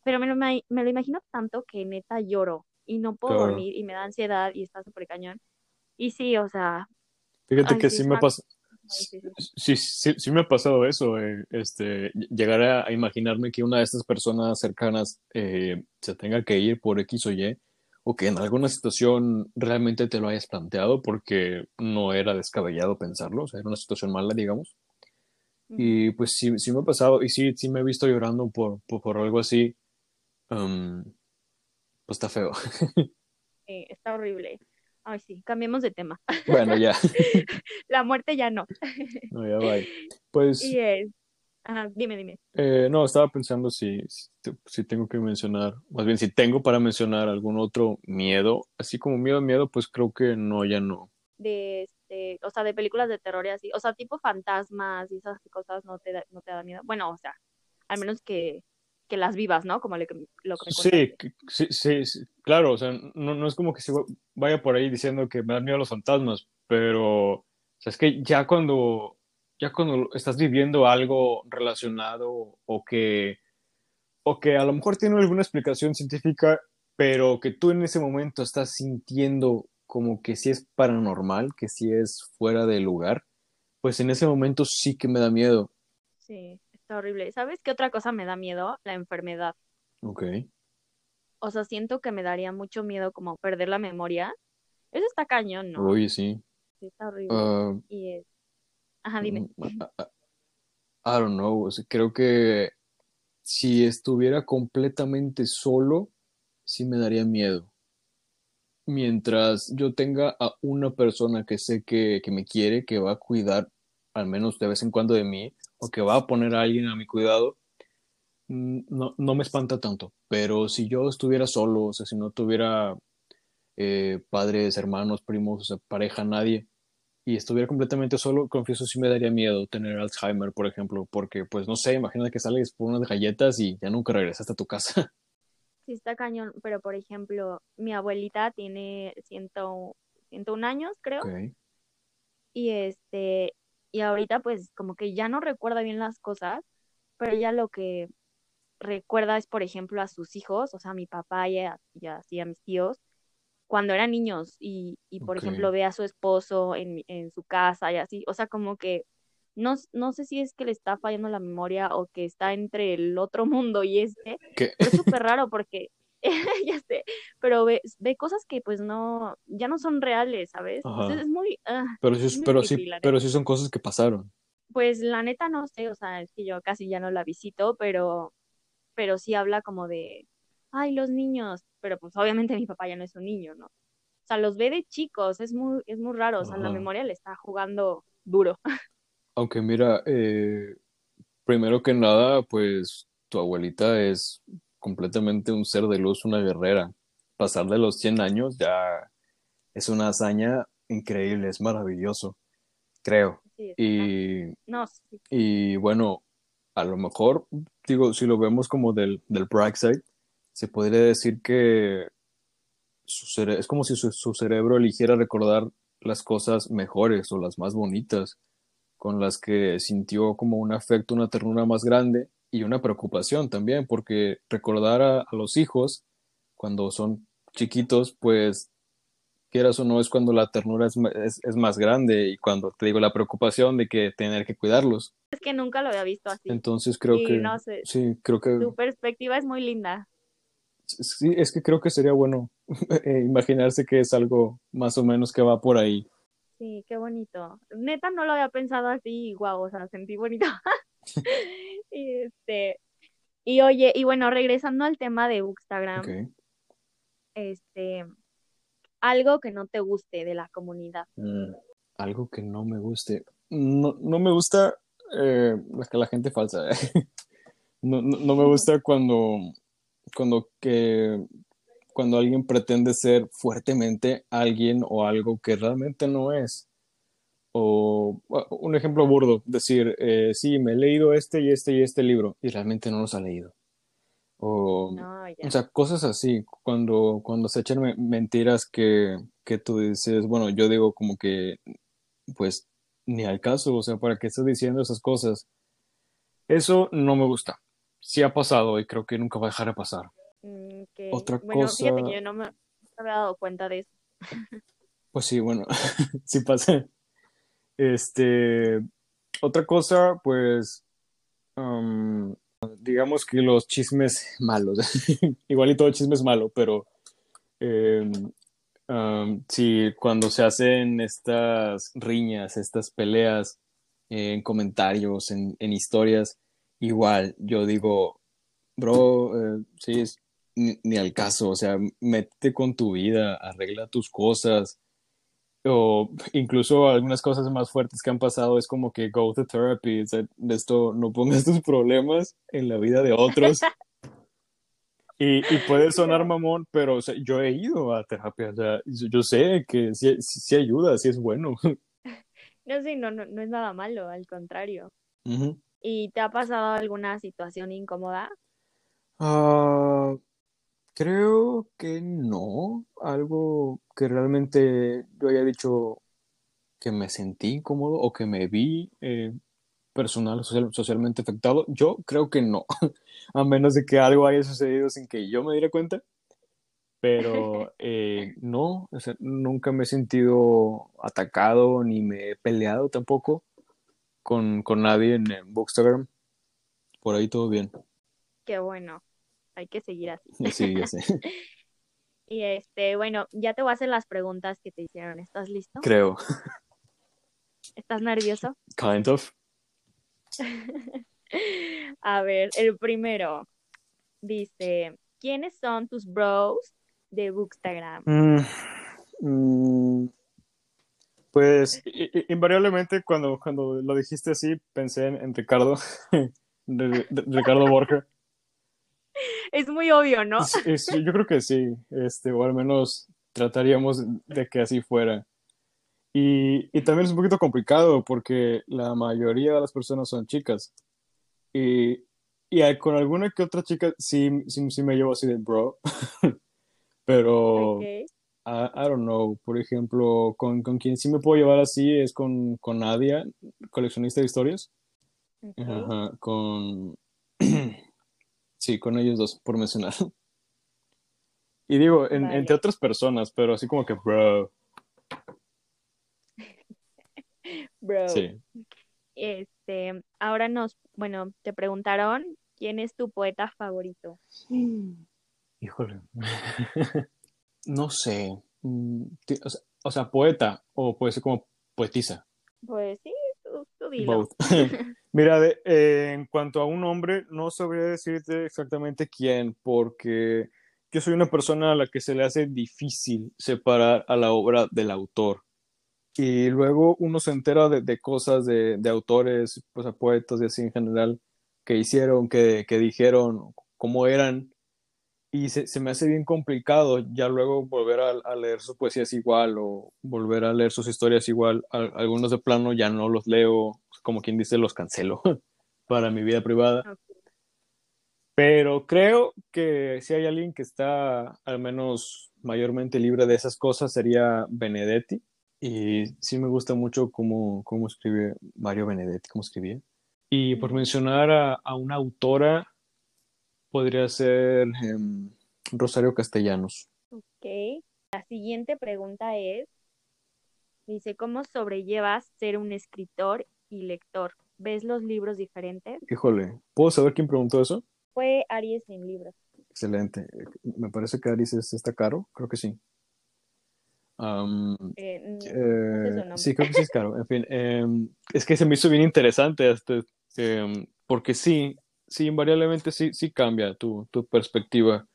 pero me lo, me lo imagino tanto que neta lloro y no puedo claro. dormir y me da ansiedad y está súper cañón. Y sí, o sea... Fíjate ay, que sí, sí me pasa... Sí, sí, sí, sí, me ha pasado eso, eh, este, llegar a, a, imaginarme que una de estas personas cercanas eh, se tenga que ir por X o Y, o que en alguna situación realmente te lo hayas planteado porque no era descabellado pensarlo, o sea, era una situación mala, digamos. Y pues sí, sí me ha pasado y sí, sí me he visto llorando por, por, por algo así. Um, pues está feo. Sí, está horrible. Ay, sí, cambiemos de tema. Bueno, ya. La muerte ya no. No, ya va. Pues. Y es, Ajá, dime, dime. Eh, no, estaba pensando si, si, si, tengo que mencionar, más bien si tengo para mencionar algún otro miedo, así como miedo, miedo, pues creo que no, ya no. De, este, o sea, de películas de terror y así, o sea, tipo fantasmas y esas cosas no te da, no te da miedo. Bueno, o sea, al menos que, que las vivas, ¿no? Como lo que, lo que sí, sí, sí, sí, claro, o sea, no, no es como que se vaya por ahí diciendo que me dan miedo los fantasmas, pero sea, es que ya cuando, ya cuando estás viviendo algo relacionado o que, o que a lo mejor tiene alguna explicación científica, pero que tú en ese momento estás sintiendo como que si es paranormal, que si es fuera de lugar, pues en ese momento sí que me da miedo. Sí, está horrible. ¿Sabes qué otra cosa me da miedo? La enfermedad. Ok. O sea, siento que me daría mucho miedo como perder la memoria. Eso está cañón, ¿no? Oye, sí. Sí, está horrible. Ah, Y es... Ajá, dime. mm, I, I- I don't know. o sea, creo que si estuviera completamente solo, sí me daría miedo. Mientras yo tenga a una persona que sé que, que me quiere, que va a cuidar al menos de vez en cuando de mí, o que va a poner a alguien a mi cuidado, no, no me espanta tanto. Pero si yo estuviera solo, o sea, si no tuviera eh, padres, hermanos, primos, o sea, pareja, nadie, y estuviera completamente solo, confieso sí me daría miedo tener Alzheimer, por ejemplo, porque pues no sé, imagínate que sales por unas galletas y ya nunca regresaste a tu casa. Sí, está cañón, pero por ejemplo, mi abuelita tiene ciento, 101 años, creo, y este, y ahorita pues como que ya no recuerda bien las cosas, pero ella lo que recuerda es, por ejemplo, a sus hijos, o sea, a mi papá y, a- y así a mis tíos, cuando eran niños, y, y por ejemplo ve a su esposo en, en su casa y así, o sea, como que no, no sé si es que le está fallando la memoria o que está entre el otro mundo y este, es súper raro porque, ya sé, pero ve, ve cosas que pues no, ya no son reales, ¿sabes? Entonces Ajá. es muy, ah, Pero sí, es muy pero sí, pero sí son cosas que pasaron. Pues la neta no sé, o sea, es que yo casi ya no la visito, pero, pero sí habla como de, ay, los niños, pero pues obviamente mi papá ya no es un niño, ¿no? O sea, los ve de chicos, es muy, es muy raro, o sea, la memoria le está jugando duro. Aunque mira, eh, primero que nada, pues tu abuelita es completamente un ser de luz, una guerrera. Pasar de los 100 años ya es una hazaña increíble, es maravilloso, creo. Sí, Y, no, sí, y bueno, a lo mejor, digo, si lo vemos como del, del bright side, se podría decir que su es como si su, su cerebro eligiera recordar las cosas mejores o las más bonitas, con las que sintió como un afecto, una ternura más grande y una preocupación también, porque recordar a, a los hijos cuando son chiquitos, pues quieras o no, es cuando la ternura es, es, es más grande y cuando te digo la preocupación de que tener que cuidarlos. es que nunca lo había visto así. Entonces creo Y que, no sé, sí, creo que, tu perspectiva es muy linda. sí, es que creo que sería bueno eh, imaginarse que es algo más o menos que va por ahí. Sí, qué bonito. Neta no lo había pensado así, guau, o sea, sentí bonito. Y este, y oye, y bueno, regresando al tema de Bookstagram, Ok. este, algo que no te guste de la comunidad. Mm, algo que no me guste. No, no me gusta eh, la, la gente falsa. No, no, no me gusta cuando, cuando, que, cuando alguien pretende ser fuertemente alguien o algo que realmente no es. O bueno, un ejemplo burdo, decir, eh, sí, me he leído este y este y este libro y realmente no los ha leído. O, No, o sea, cosas así, cuando, cuando se echan me- mentiras que, que tú dices, bueno, yo digo como que, pues, ni al caso, o sea, ¿para qué estás diciendo esas cosas? Eso no me gusta. Sí ha pasado y creo que nunca va a dejar de pasar. Mm, ok. Otra Bueno, fíjate que cosa, yo no me, no me había dado cuenta de eso. pues sí, bueno, sí pasa. Este, otra cosa, pues, um, digamos que los chismes malos. Igual y todo chisme es malo, pero eh, um, sí, cuando se hacen estas riñas, estas peleas eh, en comentarios, en, en historias, igual yo digo, bro, eh, sí, es- ni, ni al caso, o sea, métete con tu vida, arregla tus cosas, o incluso algunas cosas más fuertes que han pasado es como que go to therapy, o sea, de esto no pongas tus problemas en la vida de otros. Y, y puede sonar mamón, pero o sea, yo he ido a terapia, o sea, yo yo sé que sí, sí- sí ayuda, sí es bueno. No sé, no, no, no es nada malo, al contrario. ¿Y te ha pasado alguna situación incómoda? Ah, creo que no, algo que realmente yo haya dicho, que me sentí incómodo o que me vi eh, personal, social, socialmente afectado. Yo creo que no, a menos de que algo haya sucedido sin que yo me diera cuenta. Pero eh, no, o sea, nunca me he sentido atacado ni me he peleado tampoco con, con nadie en, en Bookstagram. Por ahí todo bien. Qué bueno, hay que seguir así. Sí, ya sé. Y este, bueno, ya te voy a hacer las preguntas que te hicieron. ¿Estás listo? Creo. ¿Estás nervioso? Kind of. A ver, el primero dice, ¿quiénes son tus bros de Bookstagram? Mm, mm, pues i- i- invariablemente cuando, cuando lo dijiste así pensé en, en Ricardo, de- de- Ricardo Borja. Es muy obvio, ¿no? Es- yo creo que sí, este, o al menos trataríamos de que así fuera. Y, y también es un poquito complicado porque la mayoría de las personas son chicas. Y, y con alguna que otra chica sí, sí, sí me llevo así de bro. Pero Ok, I, I don't know. Por ejemplo, con, con quien sí me puedo llevar así es con, con Nadia, coleccionista de historias. ok. Ajá, con... Sí, con ellos dos, por mencionar. Y digo, en- Vale. entre otras personas, pero así como que, bro. Bro. Sí. Este, ahora nos, bueno, te preguntaron quién es tu poeta favorito. Híjole. No sé. Mm, ti- O sea, o sea, poeta, o puede ser como poetisa. Pues sí, Mira, eh, en cuanto a un hombre, no sabría decirte exactamente quién, porque yo soy una persona a la que se le hace difícil separar a la obra del autor. Y luego uno se entera de, cosas de, autores, pues poetas y así en general, que hicieron, que, que dijeron, cómo eran, y se, se me hace bien complicado ya luego volver a, a leer su poesía es igual o volver a leer sus historias igual. Al- algunos de plano ya no los leo, como quien dice, los cancelo para mi vida privada. Pero creo que si hay alguien que está al menos mayormente libre de esas cosas sería Benedetti. Y sí me gusta mucho cómo, cómo escribe Mario Benedetti, cómo escribía. Y por mencionar a, a una autora, podría ser em, Rosario Castellanos. Ok. La siguiente pregunta es, dice, ¿cómo sobrellevas ser un escritor y lector? ¿Ves los libros diferentes? Híjole, ¿puedo saber quién preguntó eso? Fue Aries en libros. Excelente. Me parece que Aris es- está caro, creo que sí. Eh, Eh, sí, creo que sí es caro. En fin, em, es que se me hizo bien interesante este, em, porque sí, sí, invariablemente sí, sí cambia tu, tu perspectiva.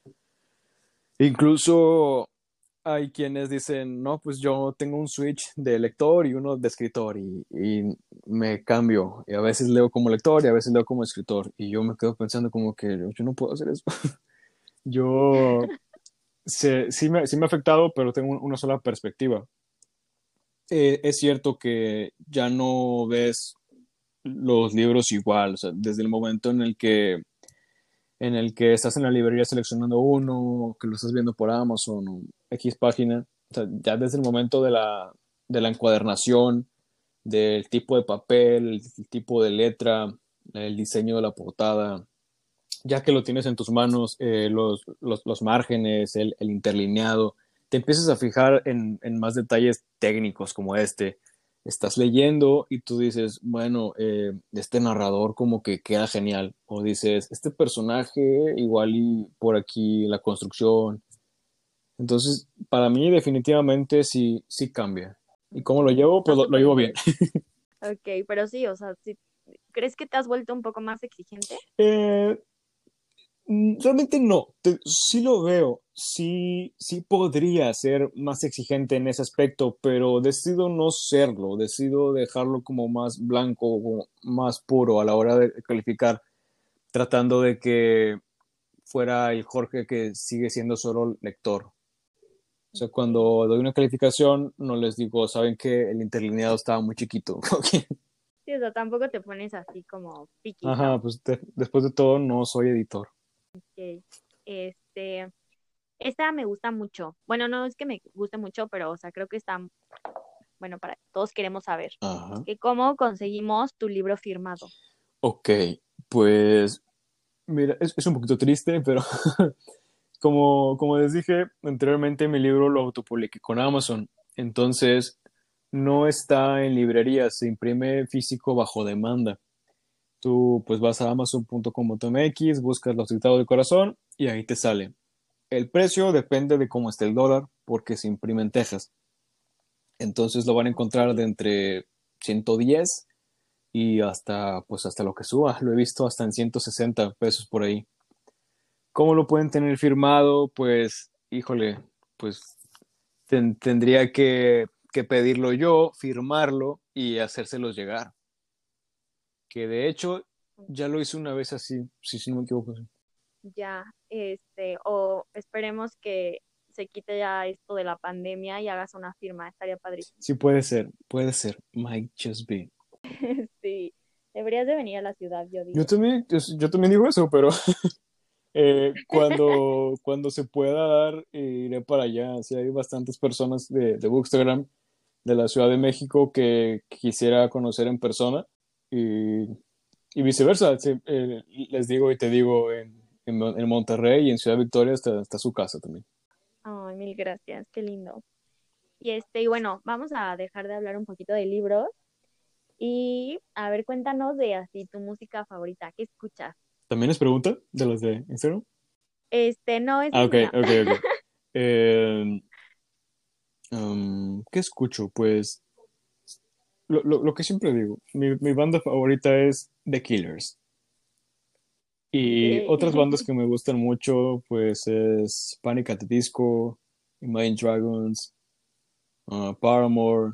Incluso hay quienes dicen, no, pues yo tengo un switch de lector y uno de escritor y, y me cambio. Y a veces leo como lector y a veces leo como escritor. Y yo me quedo pensando como que yo no puedo hacer eso. Yo se- sí me, sí me ha afectado, pero tengo un- una sola perspectiva. Eh, es cierto que ya no ves los libros igual, o sea, desde el momento en el que en el que estás en la librería seleccionando uno, que lo estás viendo por Amazon X página, o sea, ya desde el momento de la, de la encuadernación, del tipo de papel, el tipo de letra, el diseño de la portada, ya que lo tienes en tus manos, eh, los, los, los márgenes, el, el interlineado, te empiezas a fijar en, en más detalles técnicos como este. Estás leyendo y tú dices, bueno, eh, este narrador como que queda genial. O dices, este personaje igual y por aquí la construcción. Entonces, para mí definitivamente sí, sí cambia. ¿Y cómo lo llevo? Pues lo, lo llevo bien. Ok, pero sí, o sea, ¿crees que te has vuelto un poco más exigente? Eh, realmente no, Te- sí lo veo, sí, sí podría ser más exigente en ese aspecto, pero decido no serlo, decido dejarlo como más blanco, como más puro a la hora de calificar, tratando de que fuera el Jorge que sigue siendo solo lector. O sea, cuando doy una calificación, no les digo, saben que el interlineado estaba muy chiquito. Sí, o sea, tampoco te pones así como piqui, Ajá, pues de- después de todo, no soy editor. Ok. Este, esta me gusta mucho. Bueno, no es que me guste mucho, pero, o sea, creo que está, bueno, para todos queremos saber, Ajá. que cómo conseguimos tu libro firmado. Ok, pues mira, es, es un poquito triste, pero como, como les dije anteriormente, mi libro lo autopubliqué con Amazon. Entonces, no está en librerías, se imprime físico bajo demanda. Tú pues vas a amazon.com.mx, buscas los dictados del corazón y ahí te sale. El precio depende de cómo esté el dólar, porque se imprime en Texas. Entonces lo van a encontrar de entre 110 y hasta pues hasta lo que suba. Lo he visto hasta en 160 pesos por ahí. ¿Cómo lo pueden tener firmado? Pues, híjole, pues ten- tendría que, que pedirlo yo, firmarlo y hacérselos llegar. Que de hecho ya lo hice una vez así, si, si no me equivoco. Ya, este, o esperemos que se quite ya esto de la pandemia y hagas una firma, estaría padrísimo. Sí, puede ser, puede ser. Might just be. Sí, deberías de venir a la ciudad, yo digo. Yo también, yo, yo también digo eso, pero eh, cuando, cuando se pueda dar, eh, iré para allá. Sí, hay bastantes personas de, de Bookstagram de la Ciudad de México que quisiera conocer en persona y, y viceversa. Sí, eh, les digo y te digo, en, en, Mon- en Monterrey y en Ciudad Victoria está, está su casa también. Ay, mil gracias, qué lindo. Y este, y bueno, vamos a dejar de hablar un poquito de libros y a ver, cuéntanos de así tu música favorita, ¿qué escuchas? ¿También es pregunta de las de Instagram? Este, no, es Ah, ok, ok, ok. Eh, um, ¿qué escucho? Pues lo, lo, lo que siempre digo, mi, mi banda favorita es The Killers. Y otras bandas que me gustan mucho, pues es Panic at the Disco, Imagine Dragons, uh, Paramore.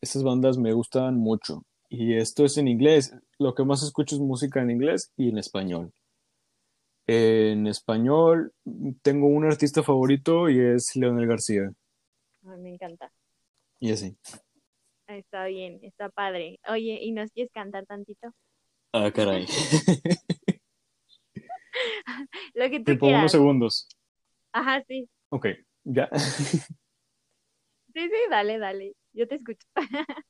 Estas bandas me gustan mucho. Y esto es en inglés. Lo que más escucho es música en inglés y en español. En español tengo un artista favorito y es Leonel García. Ay, me encanta. Y así. Está bien, está padre. Oye, ¿y nos quieres cantar tantito? Ah, caray. Lo que tú Tipo unos segundos. Ajá, sí. Ok, ya. Sí, sí, dale, dale. Yo te escucho.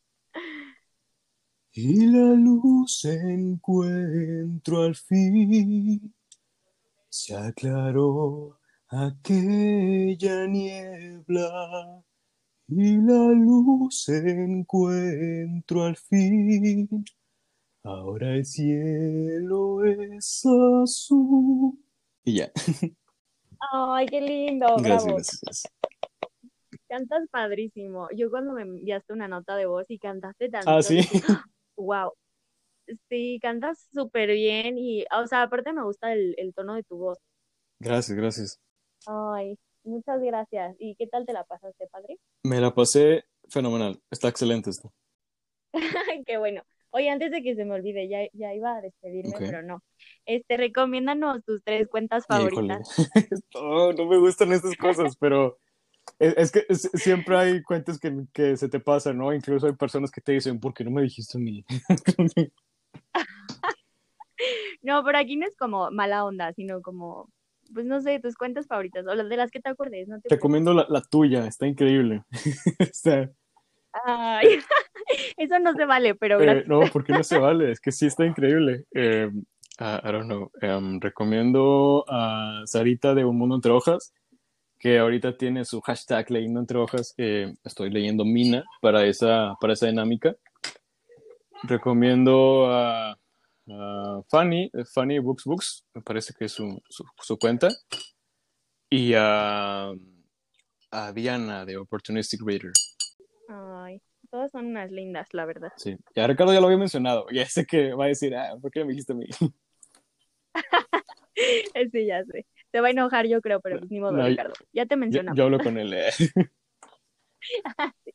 Y la luz encuentro al fin. Se aclaró aquella niebla. Y la luz encuentro al fin. Ahora el cielo es azul. Y ya. Ay, qué lindo, Gracias, bravo. gracias. Cantas padrísimo. Yo cuando me enviaste una nota de voz y cantaste tanto, Ah, sí. wow. Sí, cantas súper bien y, o sea, aparte me gusta el, el tono de tu voz. Gracias, gracias. Ay, muchas gracias. ¿Y qué tal te la pasaste, padre? Me la pasé fenomenal. Está excelente esto. Qué bueno. Oye, antes de que se me olvide, ya, ya iba a despedirme, pero no. Este, recomiéndanos tus tres cuentas favoritas. No, no me gustan estas cosas, pero es, es que es- siempre hay cuentas que, que se te pasan, ¿no? Incluso hay personas que te dicen, ¿por qué no me dijiste mí? No, pero aquí no es como mala onda, sino como, pues no sé, tus cuentas favoritas o las de las que te acuerdes, no te. Recomiendo la, la tuya, está increíble. Está- Ay, eso no se vale, pero eh, no, porque no se vale, es que sí está increíble. Eh, ah, I don't know. Em, recomiendo a Sarita de Un Mundo Entre Hojas, que ahorita tiene su hashtag leyendo entre hojas. Eh, estoy leyendo Mina para esa, para esa dinámica. Recomiendo a, a Fanny, eh, Fanny Books Books, me parece que es su, su, su cuenta. Y a, a Diana de Opportunistic Reader. Ay, todas son unas lindas, la verdad. Sí, ya Ricardo ya lo había mencionado. Ya sé que va a decir, ah, ¿por qué me dijiste a mí? Sí, ya sé. Te va a enojar, yo creo, pero pues ni modo, No, Ricardo. Ya te mencionamos. yo hablo con él. eh.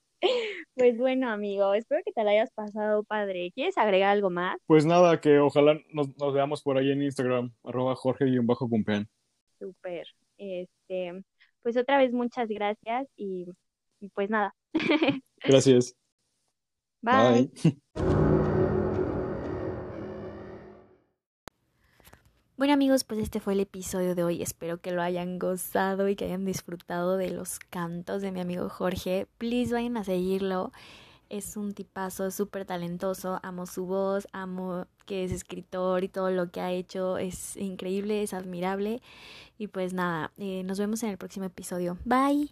Pues bueno, amigo, espero que te la hayas pasado padre. ¿Quieres agregar algo más? Pues nada, que ojalá nos, nos veamos por ahí en Instagram, arroba Jorge-Cumpean. Súper. Este, pues otra vez muchas gracias y, y pues nada. Gracias. Bye. Bye. Bueno amigos, pues este fue el episodio de hoy. Espero que lo hayan gozado y que hayan disfrutado de los cantos de mi amigo Jorge. Please vayan a seguirlo. Es un tipazo súper talentoso. Amo su voz, amo que es escritor y todo lo que ha hecho. Es increíble, es admirable. Y pues nada, eh, nos vemos en el próximo episodio. Bye.